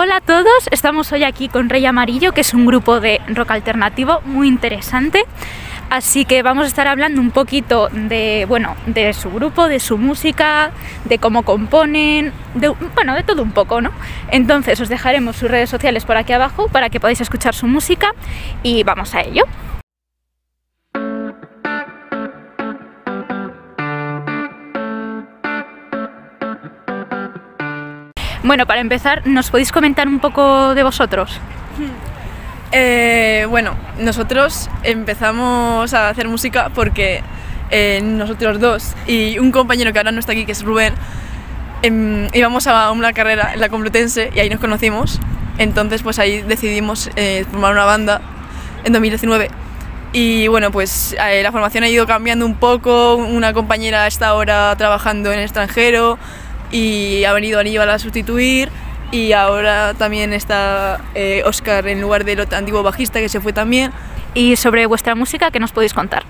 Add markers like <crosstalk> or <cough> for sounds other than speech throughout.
Hola a todos, estamos hoy aquí con Rey Amarillo, que es un grupo de rock alternativo muy interesante. Así que vamos a estar hablando un poquito de, bueno, de su grupo, de su música, de cómo componen, de, bueno, de todo un poco, ¿no? Entonces os dejaremos sus redes sociales por aquí abajo para que podáis escuchar su música y vamos a ello. Bueno, para empezar, ¿nos podéis comentar un poco de vosotros? Eh, bueno, nosotros empezamos a hacer música porque eh, nosotros dos y un compañero que ahora no está aquí, que es Rubén, em, íbamos a una carrera en la Complutense y ahí nos conocimos. Entonces, pues ahí decidimos eh, formar una banda en 2019. Y bueno, pues la formación ha ido cambiando un poco. Una compañera está ahora trabajando en el extranjero y ha venido Aníbal a sustituir y ahora también está eh, Oscar en lugar del antiguo bajista que se fue también. Y sobre vuestra música, ¿qué nos podéis contar?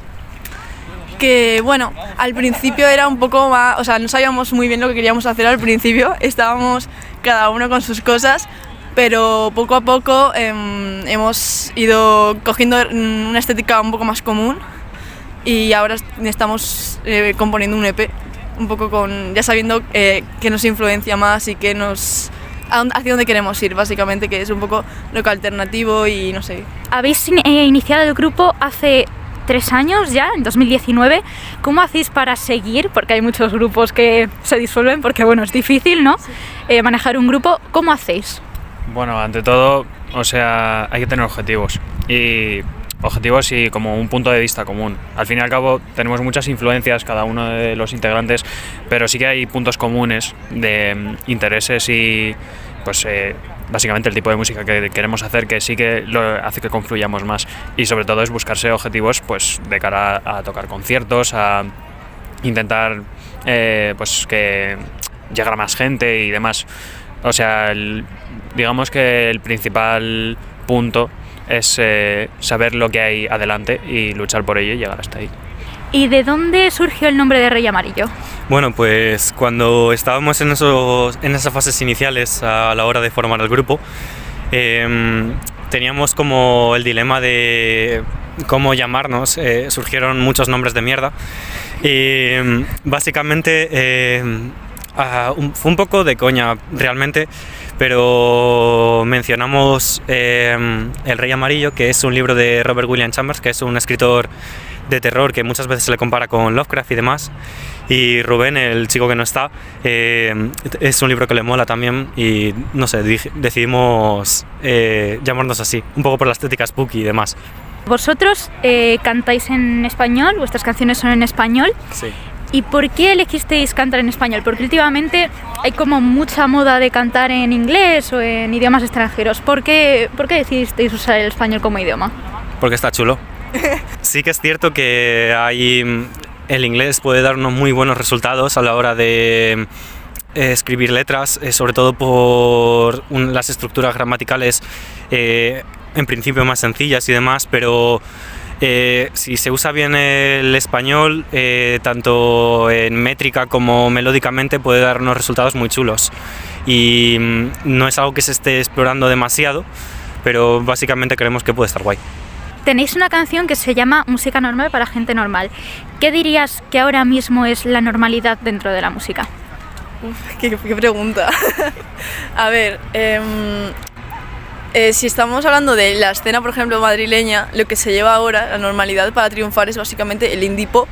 Que bueno, al principio era un poco más, o sea, no sabíamos muy bien lo que queríamos hacer al principio, <laughs> estábamos cada uno con sus cosas, pero poco a poco em, hemos ido cogiendo una estética un poco más común y ahora estamos eh, componiendo un EP un poco con, ya sabiendo eh, que nos influencia más y que nos hacia dónde queremos ir, básicamente, que es un poco lo que alternativo y no sé. Habéis eh, iniciado el grupo hace tres años ya, en 2019. ¿Cómo hacéis para seguir? Porque hay muchos grupos que se disuelven porque, bueno, es difícil, ¿no? Eh, manejar un grupo. ¿Cómo hacéis? Bueno, ante todo, o sea, hay que tener objetivos. Y objetivos y como un punto de vista común. Al fin y al cabo tenemos muchas influencias cada uno de los integrantes, pero sí que hay puntos comunes de mm, intereses y pues eh, básicamente el tipo de música que queremos hacer que sí que lo hace que confluyamos más y sobre todo es buscarse objetivos pues de cara a, tocar conciertos, a intentar eh, pues que llegar a más gente y demás. O sea, digamos que el principal punto es eh, saber lo que hay adelante y luchar por ello y llegar hasta ahí. ¿Y de dónde surgió el nombre de Rey Amarillo? Bueno, pues cuando estábamos en, esos, en esas fases iniciales a la hora de formar el grupo, em, teníamos como el dilema de cómo llamarnos. Eh, surgieron muchos nombres de mierda. Y em, básicamente em, fue un poco de coña, realmente pero mencionamos em, El Rey Amarillo, que es un libro de Robert William Chambers, que es un escritor de terror que muchas veces se le compara con Lovecraft y demás. Y Rubén, el chico que no está, em, es un libro que le mola también y no sé, decidimos eh, llamarnos así, un poco por la estética spooky y demás. Vosotros eh, cantáis en español, vuestras canciones son en español. Sí. ¿Y por qué elegisteis cantar en español? Porque últimamente hay como mucha moda de cantar en inglés o en idiomas extranjeros. ¿Por qué, por qué decidisteis usar el español como idioma? Porque está chulo. <laughs> sí que es cierto que hay, el inglés puede darnos muy buenos resultados a la hora de eh, escribir letras, eh, sobre todo por las estructuras gramaticales eh, en principio más sencillas y demás, pero eh, si se usa bien el español, eh, tanto en métrica como melódicamente, puede dar unos resultados muy chulos. Y mm, no es algo que se esté explorando demasiado, pero básicamente creemos que puede estar guay. Tenéis una canción que se llama Música normal para gente normal. ¿Qué dirías que ahora mismo es la normalidad dentro de la música? qué, pregunta. <laughs> A ver, em, eh, si estamos hablando de la escena, por ejemplo, madrileña, lo que se lleva ahora, la normalidad para triunfar es básicamente el indie pop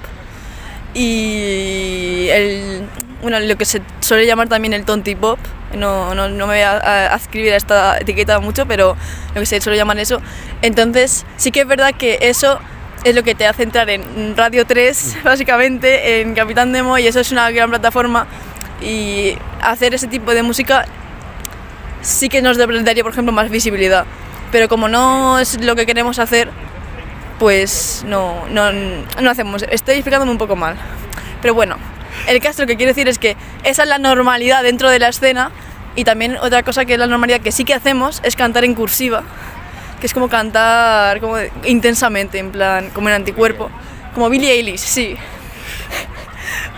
y el, bueno, lo que se suele llamar también el tonti pop. No, no, no me voy a, a, escribir esta etiqueta mucho, pero lo que se suele llamar eso. Entonces, sí que es verdad que eso es lo que te hace entrar en Radio 3, <laughs> básicamente, en Capitán Demo, y eso es una gran plataforma. Y hacer ese tipo de música sí que nos daría, por ejemplo, más visibilidad. Pero como no es lo que queremos hacer, pues no, no, no hacemos. Estoy explicándome un poco mal. Pero bueno, el caso lo que quiero decir es que esa es la normalidad dentro de la escena y también otra cosa que es la normalidad que sí que hacemos es cantar en cursiva, que es como cantar como intensamente, en plan, como en anticuerpo, como Billie Eilish, sí.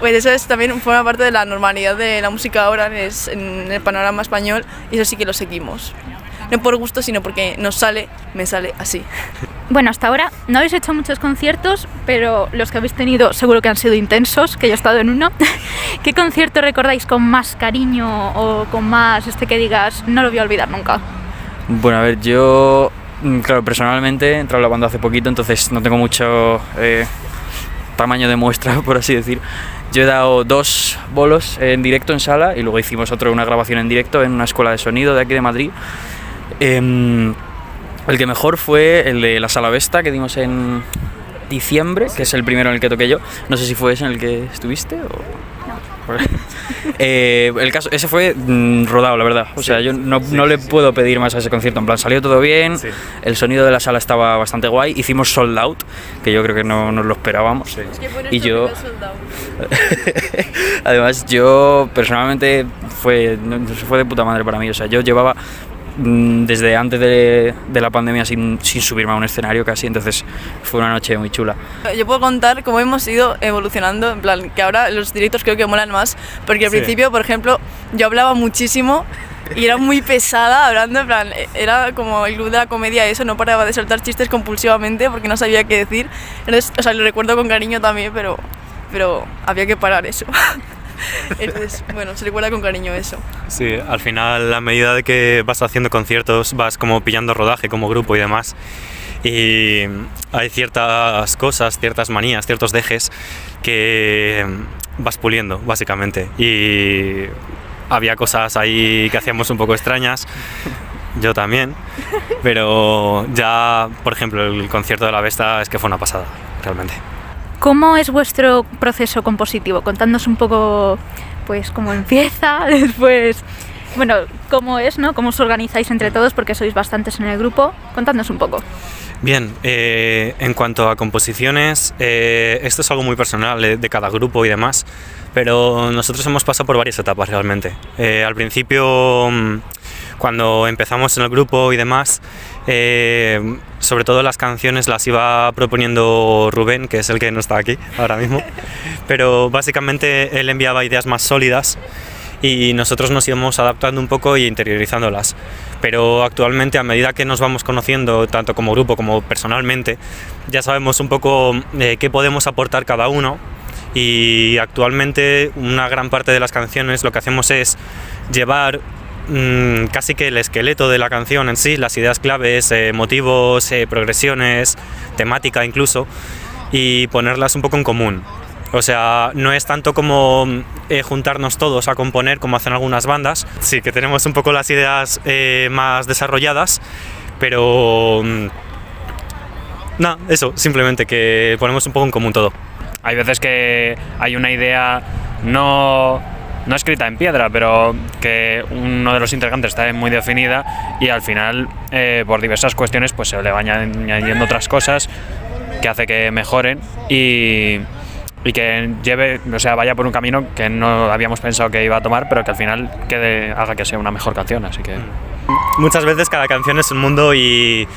Pues eso es también forma parte de la normalidad de la música ahora es en el panorama español y eso sí que lo seguimos. No por gusto, sino porque nos sale, me sale así. <laughs> Bueno, hasta ahora no habéis hecho muchos conciertos, pero los que habéis tenido seguro que han sido intensos, que yo he estado en uno. <laughs> ¿Qué concierto recordáis con más cariño o con más este que digas, no lo voy a olvidar nunca? Bueno, a ver, yo, mm, claro, personalmente he entrado a la banda hace poquito, entonces no tengo mucho eh, tamaño de muestra, <laughs> por así decir. Yo he dado dos bolos en directo en sala y luego hicimos otro, una grabación en directo en una escuela de sonido de aquí de Madrid. Em, el que mejor fue el de la Sala Vesta que dimos en diciembre, que es el primero en el que toqué yo. No sé si fue ese en el que estuviste o... <laughs> Eh, el caso, ese fue mm, rodado, la verdad. O sea, yo no, no le puedo pedir más a ese concierto. En plan, salió todo bien, el sonido de la sala estaba bastante guay. Hicimos sold out, que yo creo que no nos lo esperábamos. y yo. <laughs> Además, yo personalmente fue, no, fue de puta madre para mí. O sea, yo llevaba desde antes de, de la pandemia sin, sin, subirme a un escenario casi, entonces fue una noche muy chula. Yo puedo contar cómo hemos ido evolucionando, en plan, que ahora los directos creo que molan más, porque al principio, por ejemplo, yo hablaba muchísimo y era muy pesada hablando, en plan, era como el club de la comedia, eso, no paraba de soltar chistes compulsivamente porque no sabía qué decir. Entonces, o sea, lo recuerdo con cariño también, pero, pero había que parar eso. <laughs> <laughs> Entonces, bueno, se recuerda con cariño eso. Sí, al final, a medida de que vas haciendo conciertos, vas como pillando rodaje como grupo y demás. Y hay ciertas cosas, ciertas manías, ciertos dejes que vas puliendo, básicamente. Y había cosas ahí que hacíamos un poco extrañas. Yo también, pero ya, por ejemplo, el concierto de la Vesta es que fue una pasada, realmente. ¿Cómo es vuestro proceso compositivo? Contándonos un poco, pues, cómo empieza, <laughs> después, bueno, cómo es, ¿no? Cómo os organizáis entre todos, porque sois bastantes en el grupo. Contadnos un poco. Bien, eh, en cuanto a composiciones, eh, esto es algo muy personal de, de, cada grupo y demás, pero nosotros hemos pasado por varias etapas realmente. Eh, al principio, mm, cuando empezamos en el grupo y demás, eh, sobre todo las canciones las iba proponiendo Rubén, que es el que no está aquí ahora mismo, pero básicamente él enviaba ideas más sólidas y nosotros nos íbamos adaptando un poco y interiorizándolas. Pero actualmente, a medida que nos vamos conociendo, tanto como grupo como personalmente, ya sabemos un poco eh, qué podemos aportar cada uno y actualmente una gran parte de las canciones lo que hacemos es llevar mmm, casi que el esqueleto de la canción en sí, las ideas claves, eh, motivos, eh, progresiones, temática incluso, y ponerlas un poco en común. O sea, no es tanto como eh, juntarnos todos a componer como hacen algunas bandas. Sí, que tenemos un poco las ideas eh, más desarrolladas, pero... Mmm, nada, eso, simplemente que ponemos un poco en común todo. Hay veces que hay una idea no no escrita en piedra, pero que uno de los integrantes está muy definida y al final, eh, por diversas cuestiones, pues se le van añadiendo otras cosas que hace que mejoren y, y que lleve, o sea, vaya por un camino que no habíamos pensado que iba a tomar, pero que al final quede, haga que sea una mejor canción, así que... Muchas veces cada canción es un mundo y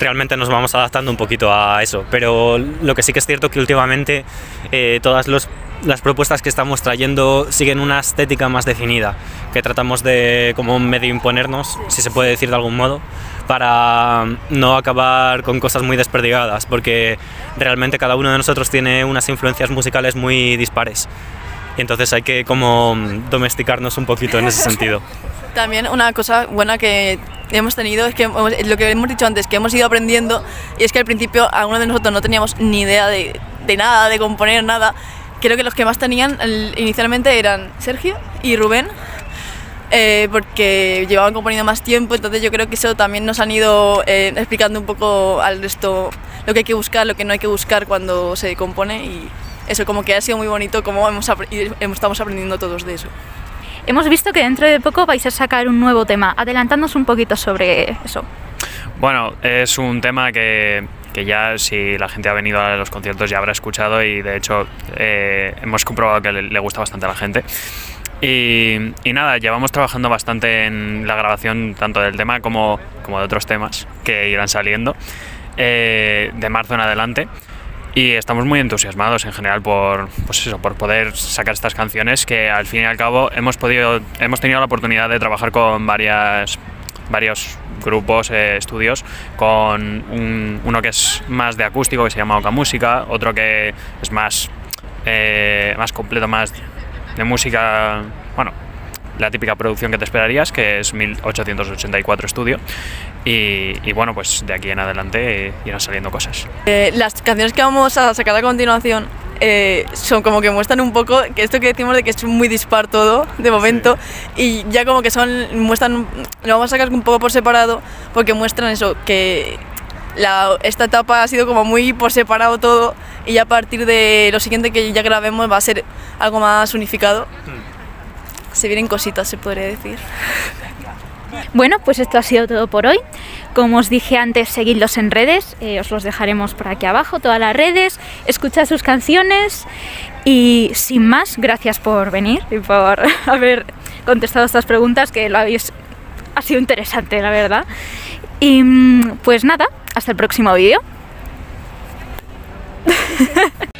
realmente nos vamos adaptando un poquito a eso, pero lo que sí que es cierto que últimamente eh, todas los las propuestas que estamos trayendo siguen una estética más definida, que tratamos de como medio imponernos, si se puede decir de algún modo, para no acabar con cosas muy desperdigadas, porque realmente cada uno de nosotros tiene unas influencias musicales muy dispares. Y entonces hay que como domesticarnos un poquito en ese sentido. <laughs> También una cosa buena que hemos tenido es que lo que hemos dicho antes, que hemos ido aprendiendo, y es que al principio algunos de nosotros no teníamos ni idea de, de nada, de componer nada, creo que los que más tenían inicialmente eran Sergio y Rubén, eh, porque llevaban componiendo más tiempo, entonces yo creo que eso también nos han ido eh, explicando un poco al resto lo que hay que buscar, lo que no hay que buscar cuando se compone y eso como que ha sido muy bonito como hemos estamos aprendiendo todos de eso. Hemos visto que dentro de poco vais a sacar un nuevo tema, adelantándonos un poquito sobre eso. Bueno, es un tema que que ya si la gente ha venido a los conciertos ya habrá escuchado y de hecho eh, hemos comprobado que le, gusta bastante a la gente. Y, y, nada, llevamos trabajando bastante en la grabación tanto del tema como, como de otros temas que irán saliendo eh, de marzo en adelante. y estamos muy entusiasmados en general por, pues eso, por poder sacar estas canciones que al fin y al cabo hemos, podido, hemos tenido la oportunidad de trabajar con varias, varios grupos, eh, estudios, con un- uno que es más de acústico que se llama Oca Música, otro que es más, eh, más completo, más de música, bueno, la típica producción que te esperarías, que es 1884 Estudio. Y, y bueno, pues de aquí en adelante irán saliendo cosas. Eh, las canciones que vamos a sacar a continuación eh, son como que muestran un poco que esto que decimos de que es muy dispar todo de momento y ya como que son muestran lo vamos a sacar un poco por separado porque muestran eso que la- esta etapa ha sido como muy por separado todo y ya a partir de lo siguiente que ya grabemos va a ser algo más unificado. Se vienen cositas se podría decir <laughs> Bueno, pues esto ha sido todo por hoy. Como os dije antes, seguidlos en redes, eh, os los dejaremos por aquí abajo, todas las redes, escuchad sus canciones y sin más, gracias por venir y por <laughs> haber contestado estas preguntas que lo habéis... Ha sido interesante, la verdad. Y mm, pues nada, hasta el próximo vídeo. <laughs>